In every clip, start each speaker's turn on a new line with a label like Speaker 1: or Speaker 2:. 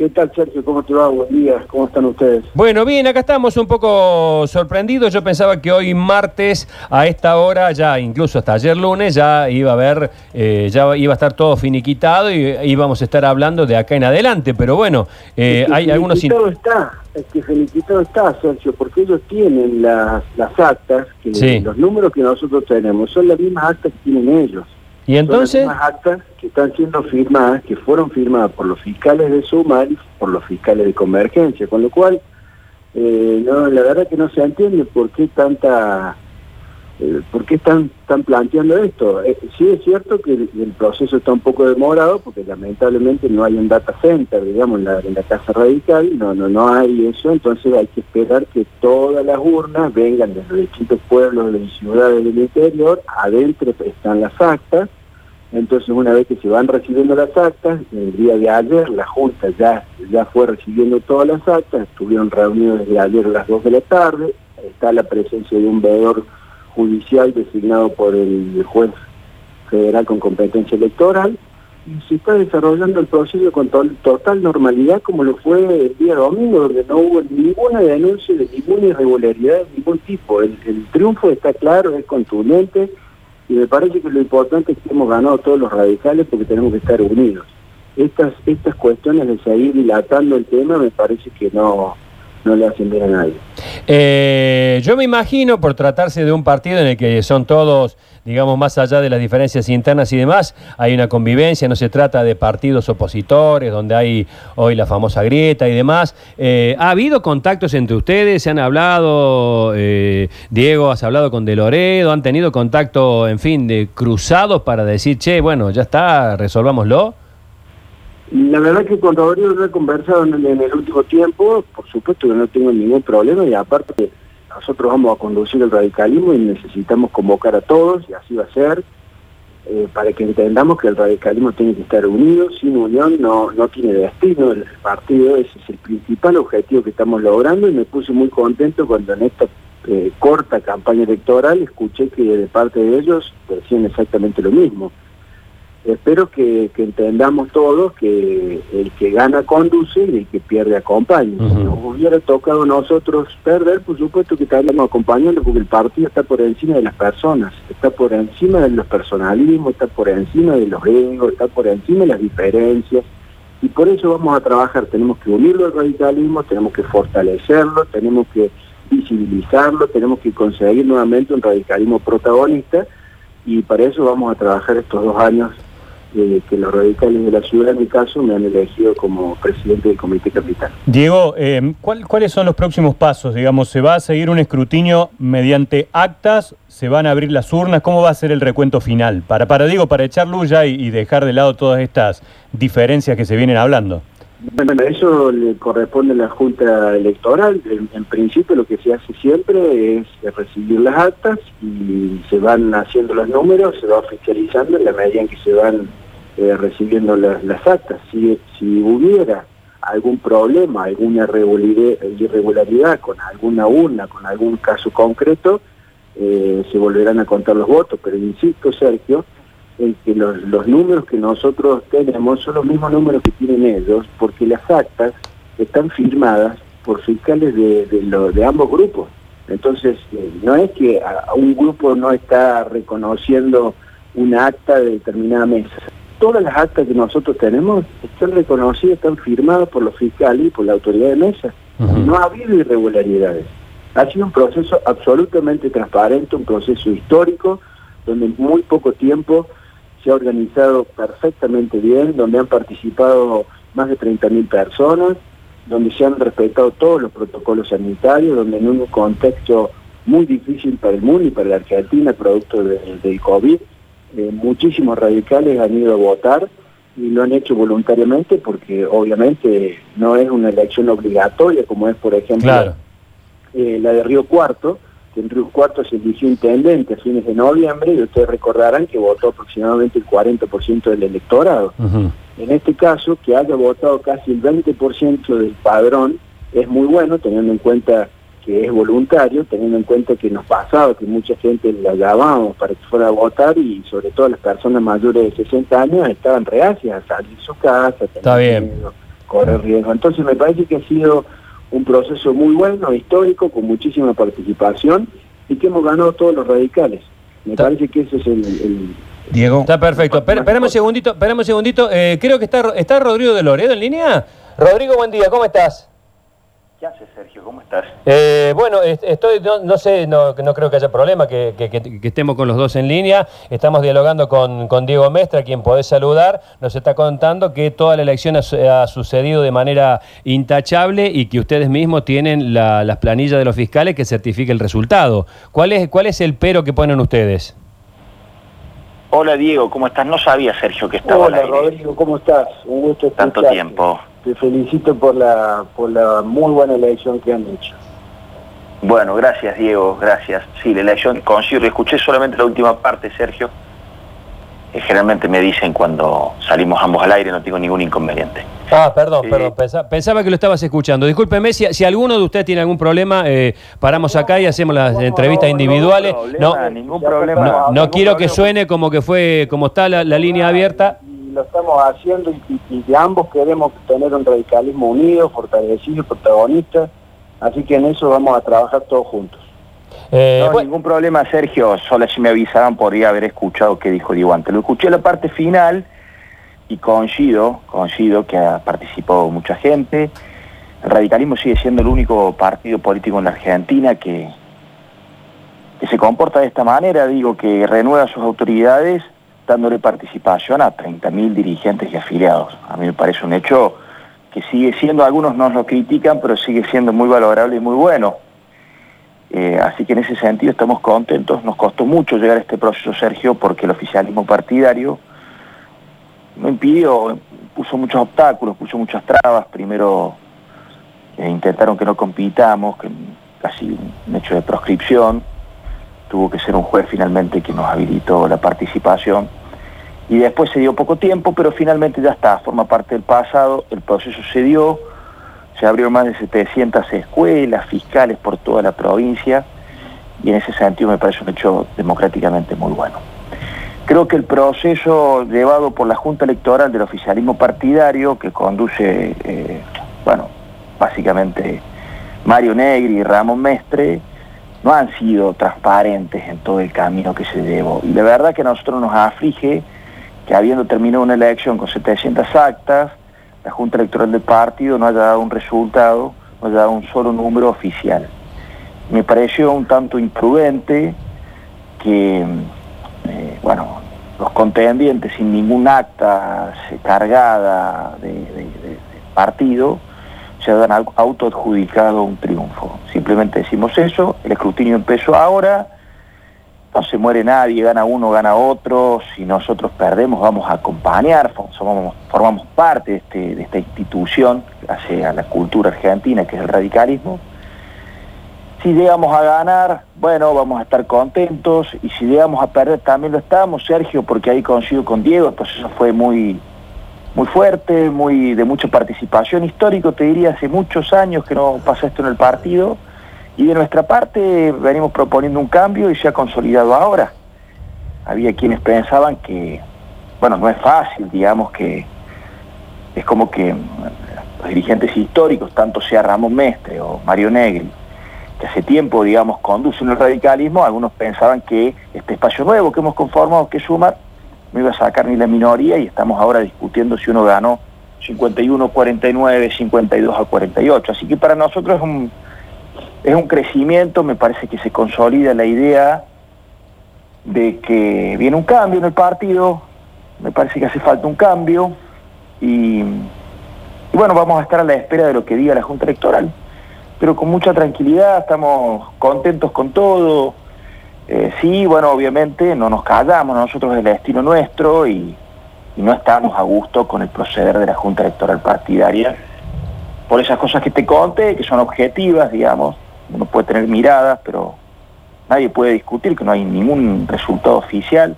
Speaker 1: ¿Qué tal, Sergio? ¿Cómo te va? Buen día. ¿Cómo están ustedes?
Speaker 2: Bueno, bien, acá estamos un poco sorprendidos. Yo pensaba que hoy martes a esta hora, ya incluso hasta ayer lunes, ya iba a haber, eh, ya iba a estar todo finiquitado y íbamos a estar hablando de acá en adelante. Pero bueno, eh,
Speaker 1: Es que
Speaker 2: hay algunos...
Speaker 1: está, es que finiquitado está, Sergio, porque ellos tienen las, las actas, que
Speaker 2: Sí.
Speaker 1: los números que nosotros tenemos son las mismas actas que tienen ellos.
Speaker 2: Y entonces...
Speaker 1: Son las mismas actas que están siendo firmadas, que fueron firmadas por los fiscales de Sumar y por los fiscales de Convergencia, con lo cual, eh, no, la verdad que no se entiende por qué tanta... eh, ¿Por qué están, están planteando esto? Eh, sí es cierto que el, el proceso está un poco demorado porque lamentablemente no hay un data center, digamos, en la, en la Casa Radical, no, no, no hay eso, entonces hay que esperar que todas las urnas vengan de los distintos pueblos y ciudades del interior, adentro están las actas, entonces una vez que se van recibiendo las actas, el día de ayer la Junta ya, ya fue recibiendo todas las actas, estuvieron reunidos desde ayer a las 2 de la tarde, está la presencia de un veedor judicial designado por el juez federal con competencia electoral, y se está desarrollando el proceso con to- total normalidad como lo fue el día domingo, donde no hubo ninguna denuncia de ninguna irregularidad de ningún tipo. El triunfo está claro, es contundente, y me parece que lo importante es que hemos ganado todos los radicales porque tenemos que estar unidos. Estas, estas cuestiones de seguir dilatando el tema me parece que no, no le hacen bien a nadie.
Speaker 2: Eh, yo me imagino, por tratarse de un partido en el que son todos, digamos, más allá de las diferencias internas y demás, hay una convivencia, no se trata de partidos opositores, donde hay hoy la famosa grieta y demás. Eh, ¿Ha habido contactos entre ustedes? ¿Se han hablado, eh, Diego, has hablado con De Loredo? ¿Han tenido contacto, en fin, de cruzados para decir, che, bueno, ya está, resolvámoslo?
Speaker 1: La verdad que con Rodrigo no he conversado en el último tiempo, por supuesto que no tengo ningún problema y aparte nosotros vamos a conducir el radicalismo y necesitamos convocar a todos y así va a ser, eh, para que entendamos que el radicalismo tiene que estar unido, sin unión no, no tiene destino el partido, ese es el principal objetivo que estamos logrando y me puse muy contento cuando en esta eh, corta campaña electoral escuché que de parte de ellos decían exactamente lo mismo. Espero que, que entendamos todos que el que gana conduce y el que pierde acompaña. Si nos hubiera tocado a nosotros perder, por supuesto que estaríamos acompañando porque el partido está por encima de las personas, está por encima de los personalismos, está por encima de los egos, está por encima de las diferencias. Y por eso vamos a trabajar, tenemos que unirlo al radicalismo, tenemos que fortalecerlo, tenemos que visibilizarlo, tenemos que conseguir nuevamente un radicalismo protagonista y para eso vamos a trabajar estos dos años eh, que los radicales de la ciudad, en mi caso, me han elegido como presidente del Comité Capital.
Speaker 3: Diego, eh, ¿cuál- ¿cuáles son los próximos pasos? Digamos, ¿se va a seguir un escrutinio mediante actas? ¿Se van a abrir las urnas? ¿Cómo va a ser el recuento final? Para, para digo, para echar luz ya y, y dejar de lado todas estas diferencias que se vienen hablando.
Speaker 1: Bueno, eso le corresponde a la Junta Electoral. En, en principio lo que se hace siempre es recibir las actas y se van haciendo los números, se va oficializando en la medida en que se van eh, recibiendo las, actas. Si, hubiera algún problema, alguna irregularidad, con alguna urna, con algún caso concreto, eh, se volverán a contar los votos. Pero insisto, Sergio, en que los, números que nosotros tenemos son los mismos números que tienen ellos, porque las actas están firmadas por fiscales de, ambos grupos. Entonces, eh, no es que un grupo no está reconociendo una acta de determinada mesa. Todas las actas que nosotros tenemos están reconocidas, están firmadas por los fiscales y por la autoridad de mesa. No ha habido irregularidades. Ha sido un proceso absolutamente transparente, un proceso histórico, donde en muy poco tiempo se ha organizado perfectamente bien, donde han participado más de 30.000 personas, donde se han respetado todos los protocolos sanitarios, donde en un contexto muy difícil para el mundo y para la Argentina, producto de- del COVID, eh, muchísimos radicales han ido a votar y lo han hecho voluntariamente porque obviamente no es una elección obligatoria como es por ejemplo
Speaker 2: Claro.
Speaker 1: eh, la de Río Cuarto, que en Río Cuarto se eligió intendente a fines de noviembre y ustedes recordarán que votó aproximadamente el 40% del electorado. En este caso, que haya votado casi el 20% del padrón es muy bueno, teniendo en cuenta que es voluntario, teniendo en cuenta que nos pasaba que mucha gente la llamábamos para que fuera a votar y sobre todo las personas mayores de 60 años estaban reacias a salir de su casa.
Speaker 2: Está
Speaker 1: tenían
Speaker 2: bien.
Speaker 1: miedo. correr riesgo. Entonces me parece que ha sido un proceso muy bueno, histórico, con muchísima participación y que hemos ganado todos los radicales. Me parece que ese es el...
Speaker 2: Diego. Está perfecto. Espérame un segundito, espérame un segundito. Eh, creo que está, está Rodrigo de Loredo en línea. Rodrigo, buen día, ¿cómo estás?
Speaker 4: ¿Qué haces, Sergio? ¿Cómo estás?
Speaker 2: Eh, bueno, estoy, no, sé, no, creo que haya problema que, estemos con los dos en línea. Estamos dialogando con, Diego Mestre, a quien podés saludar. Nos está contando que toda la elección ha, sucedido de manera intachable y que ustedes mismos tienen las planillas de los fiscales que certifique el resultado. ¿Cuál es, ¿Cuál es el pero que ponen ustedes?
Speaker 4: Hola Diego, ¿cómo estás? No sabía Sergio que estaba
Speaker 1: Hola Rodrigo, ¿cómo estás?
Speaker 4: Un gusto Tanto tiempo
Speaker 1: te felicito por la, por la muy buena elección que han hecho.
Speaker 4: Bueno, gracias Diego, gracias. Sí, la elección consigo, escuché solamente la última parte, Sergio. Eh, generalmente me dicen cuando salimos ambos al aire, no tengo ningún inconveniente.
Speaker 2: Ah, perdón, perdón, pensaba, que lo estabas escuchando. Discúlpeme, si, si alguno de ustedes tiene algún problema, eh, paramos acá y hacemos las entrevistas individuales.
Speaker 4: No, ningún problema.
Speaker 2: No, quiero que suene como que fue, como está la línea abierta
Speaker 1: lo estamos haciendo y, de ambos queremos tener un radicalismo unido, fortalecido, protagonista, así que en eso vamos a trabajar todos juntos.
Speaker 4: Eh, no, ningún problema, Sergio, solo si me avisaban podría haber escuchado qué dijo Diego antes. Lo escuché la parte final y coincido, coincido que ha participado mucha gente. El radicalismo sigue siendo el único partido político en la Argentina que, que se comporta de esta manera, digo, que renueva sus autoridades dándole participación a 30.000 dirigentes y afiliados. A mí me parece un hecho que sigue siendo, algunos nos lo critican, pero sigue siendo muy valorable y muy bueno. Eh, así que en ese sentido estamos contentos. Nos costó mucho llegar a este proceso, Sergio, porque el oficialismo partidario no impidió, puso muchos obstáculos, puso muchas trabas. Primero eh, intentaron que no compitamos, que casi un hecho de proscripción. Tuvo que ser un juez finalmente que nos habilitó la participación y después se dio poco tiempo, pero finalmente ya está, forma parte del pasado, el proceso se dio, se abrieron más de 700 escuelas, fiscales por toda la provincia, y en ese sentido me parece un hecho democráticamente muy bueno. Creo que el proceso llevado por la Junta Electoral del oficialismo partidario, que conduce, eh, bueno, básicamente Mario Negri y Ramón Mestre, no han sido transparentes en todo el camino que se llevó. Y la verdad que a nosotros nos aflige que habiendo terminado una elección con 700 actas, la Junta Electoral del partido no haya dado un resultado, no haya dado un solo número oficial. Me pareció un tanto imprudente que, eh, bueno, los contendientes sin ningún acta cargada de, partido se hayan autoadjudicado un triunfo. Simplemente decimos eso, el escrutinio empezó ahora, no se muere nadie, gana uno, gana otro, si nosotros perdemos vamos a acompañar, somos, formamos parte de, este, de esta institución hacia la cultura argentina que es el radicalismo. Si llegamos a ganar, bueno, vamos a estar contentos. Y si llegamos a perder también lo estamos, Sergio, porque ahí coincido con Diego, pues eso fue muy, muy fuerte, muy de mucha participación histórico, te diría, hace muchos años que no pasa esto en el partido y de nuestra parte venimos proponiendo un cambio y se ha consolidado ahora. Había quienes pensaban que, bueno, no es fácil, digamos que es como que los dirigentes históricos, tanto sea Ramón Mestre o Mario Negri, que hace tiempo, digamos, conducen el radicalismo, algunos pensaban que este espacio nuevo que hemos conformado, que Sumar, no iba a sacar ni la minoría y estamos ahora discutiendo si uno ganó 51 a 49, 52 a 48. Así que para nosotros es un, es un crecimiento, me parece que se consolida la idea de que viene un cambio en el partido, me parece que hace falta un cambio y, bueno, vamos a estar a la espera de lo que diga la Junta Electoral, pero con mucha tranquilidad, estamos contentos con todo. Eh, sí, bueno, obviamente no nos callamos, nosotros es el destino nuestro y, y no estamos a gusto con el proceder de la Junta Electoral partidaria por esas cosas que te conté, que son objetivas, digamos, uno puede tener miradas, pero nadie puede discutir que no hay ningún resultado oficial.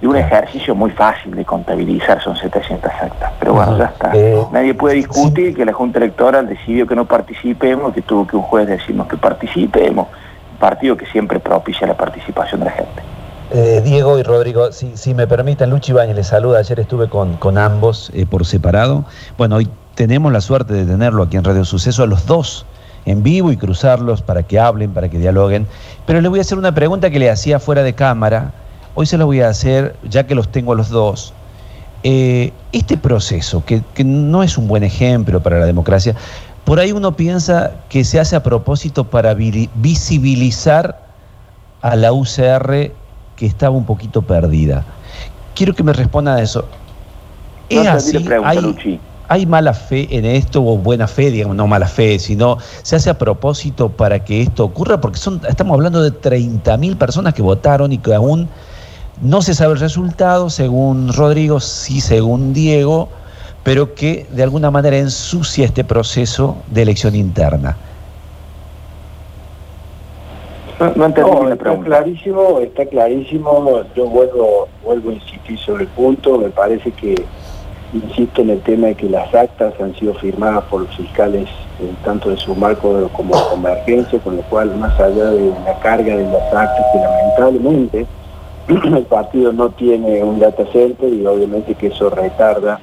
Speaker 4: Y un ejercicio muy fácil de contabilizar, son 700 actas. Pero bueno, ya está. Eh, nadie puede discutir que la Junta Electoral decidió que no participemos, que tuvo que un juez decirnos que participemos. Un partido que siempre propicia la participación de la gente.
Speaker 5: Eh, Diego y Rodrigo, si, me permiten, Luchi Bañez les saluda. Ayer estuve con, con ambos eh, por separado. Bueno, hoy tenemos la suerte de tenerlo aquí en Radio Suceso a los dos en vivo y cruzarlos para que hablen, para que dialoguen. Pero le voy a hacer una pregunta que le hacía fuera de cámara. Hoy se la voy a hacer, ya que los tengo a los dos. Eh, este proceso, que, que no es un buen ejemplo para la democracia, por ahí uno piensa que se hace a propósito para visibilizar a la UCR que estaba un poquito perdida. Quiero que me responda a eso. ¿Es así? hay, mala fe en esto o buena fe, digamos, no mala fe, sino se hace a propósito para que esto ocurra? Porque son, estamos hablando de 30.000 personas que votaron y que aún no se sabe el resultado, según Rodrigo, sí según Diego, pero que de alguna manera ensucia este proceso de elección interna.
Speaker 1: No, está clarísimo, está clarísimo. Yo vuelvo, vuelvo a insistir sobre el punto. Me parece que insisto en el tema de que las actas han sido firmadas por los fiscales eh, tanto de su marco como de convergencia, con lo cual más allá de la carga de las actas que lamentablemente el partido no tiene un data center y obviamente que eso retarda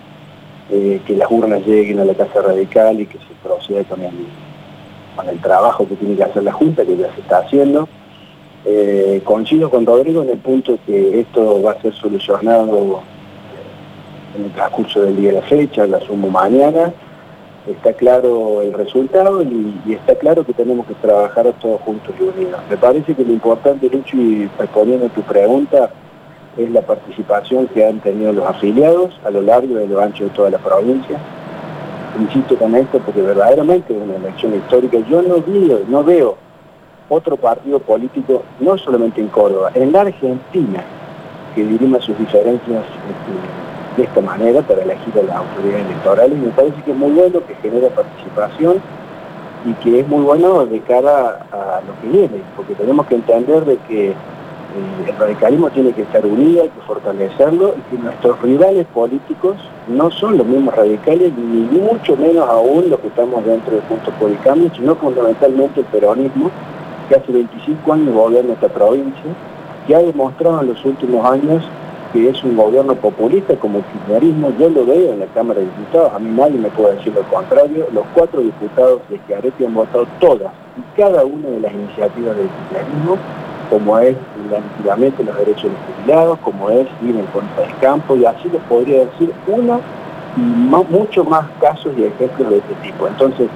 Speaker 1: eh, que las urnas lleguen a la Casa Radical y que se proceda con el, con el trabajo que tiene que hacer la Junta, que ya se está haciendo. Eh, coincido con Rodrigo en el punto que esto va a ser solucionado en el transcurso del día de la fecha, la asumo mañana. Está claro el resultado y, está claro que tenemos que trabajar todos juntos y unidos. Me parece que lo importante, Lucho, y respondiendo a tu pregunta, es la participación que han tenido los afiliados a lo largo y a lo ancho de toda la provincia insisto con esto porque verdaderamente es una elección histórica. Yo no, veo, no veo otro partido político, no solamente en Córdoba, en la Argentina, que dirima sus diferencias este, de esta manera para elegir a las autoridades electorales. Me parece que es muy bueno, que genera participación y que es muy bueno de cara a lo que viene, porque tenemos que entender de que eh, el radicalismo tiene que estar unido, hay que fortalecerlo y que nuestros rivales políticos no son los mismos radicales, ni mucho menos aún los que estamos dentro del punto por el cambio, sino fundamentalmente el peronismo, que hace 25 años gobierna esta provincia, que ha demostrado en los últimos años que es un gobierno populista como el kirchnerismo, yo lo veo en la Cámara de Diputados, a mí nadie me puede decir lo contrario, los cuatro diputados de Chiaretti han votado todas y cada una de las iniciativas del kirchnerismo como es el aniquilamiento de los derechos de los jubilados, como es ir en contra del campo, y así les podría decir uno y muchos más casos y ejemplos de este tipo. Entonces,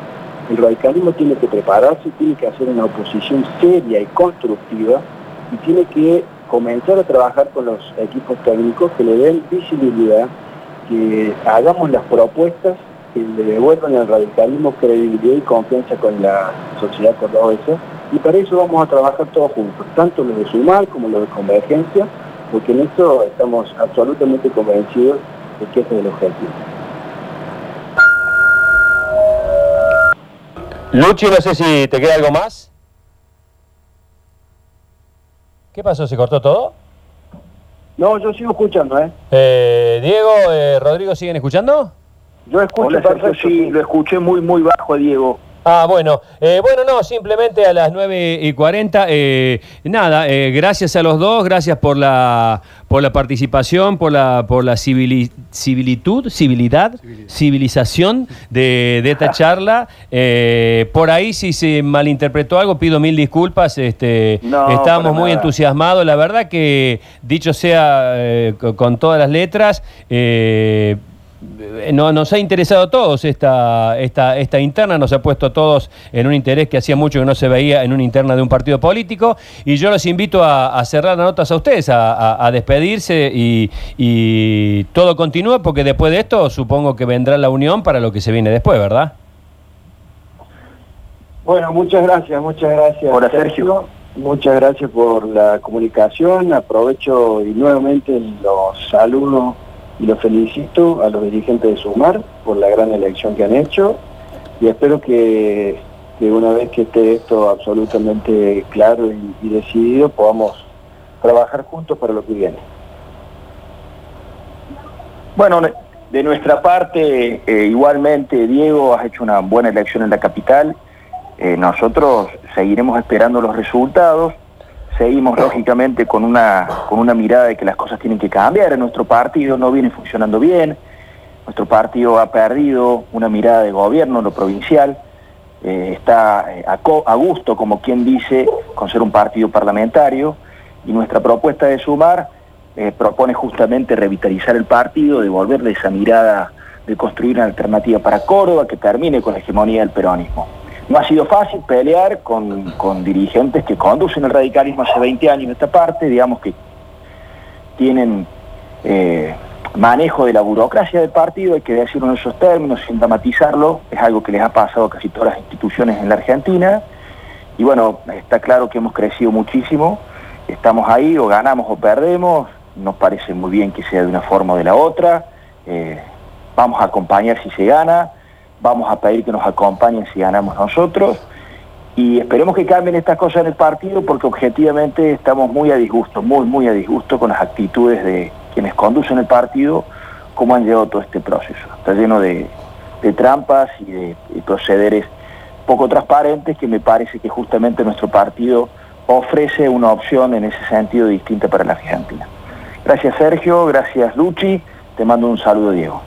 Speaker 1: el radicalismo tiene que prepararse, tiene que hacer una oposición seria y constructiva y tiene que comenzar a trabajar con los equipos técnicos que le den visibilidad, que hagamos las propuestas que le devuelvan al radicalismo credibilidad y confianza con la sociedad cordobesa y para eso vamos a trabajar todos juntos, tanto los de Sumar como los de Convergencia, porque en esto estamos absolutamente convencidos de que ese es el objetivo.
Speaker 2: Luchi, no sé si te queda algo más. ¿Qué pasó? ¿Se cortó todo?
Speaker 1: No, yo sigo escuchando, ¿eh?
Speaker 2: eh Diego, eh, Rodrigo, ¿siguen escuchando?
Speaker 4: Yo escucho, perfecto, sí, lo escuché muy, muy bajo, Diego.
Speaker 2: Ah, bueno, eh, bueno, no, simplemente a las 9 y 40, eh, nada, eh, gracias a los dos, gracias por la, por la participación, por la, por la civilitud, civilidad, civilización de, esta charla. por ahí si se malinterpretó algo, pido mil disculpas, este, estábamos muy entusiasmados, la verdad que dicho sea con todas las letras, no, nos ha interesado a todos esta, esta, esta interna, nos ha puesto a todos en un interés que hacía mucho que no se veía en una interna de un partido político y yo los invito a, cerrar las notas a ustedes, a, despedirse y, todo continúa porque después de esto supongo que vendrá la unión para lo que se viene después, ¿verdad?
Speaker 1: Bueno, muchas gracias, muchas gracias.
Speaker 4: Hola Sergio.
Speaker 1: Muchas gracias por la comunicación, aprovecho y nuevamente los saludos y los felicito a los dirigentes de Sumar por la gran elección que han hecho y espero que, una vez que esté esto absolutamente claro y, decidido podamos trabajar juntos para lo que viene.
Speaker 4: Bueno, de nuestra parte, eh, igualmente, Diego, has hecho una buena elección en la capital. Eh, nosotros seguiremos esperando los resultados seguimos lógicamente con una, con una mirada de que las cosas tienen que cambiar. Nuestro partido no viene funcionando bien, nuestro partido ha perdido una mirada de gobierno en lo provincial, eh, está eh, a, gusto, como quien dice, con ser un partido parlamentario y nuestra propuesta de sumar eh, propone justamente revitalizar el partido, devolverle esa mirada de construir una alternativa para Córdoba que termine con la hegemonía del peronismo. No ha sido fácil pelear con, dirigentes que conducen el radicalismo hace 20 años en esta parte, digamos que tienen eh, manejo de la burocracia del partido, hay que decirlo en esos términos, sin dramatizarlo, es algo que les ha pasado a casi todas las instituciones en la Argentina, y bueno, está claro que hemos crecido muchísimo, estamos ahí, o ganamos o perdemos, nos parece muy bien que sea de una forma o de la otra, eh, vamos a acompañar si se gana, vamos a pedir que nos acompañen si ganamos nosotros y esperemos que cambien estas cosas en el partido porque objetivamente estamos muy a disgusto, muy, muy a disgusto con las actitudes de quienes conducen el partido, cómo han llevado todo este proceso. Está lleno de, trampas y de, procederes poco transparentes que me parece que justamente nuestro partido ofrece una opción en ese sentido distinta para la Argentina. Gracias Sergio, gracias Luchi, te mando un saludo Diego.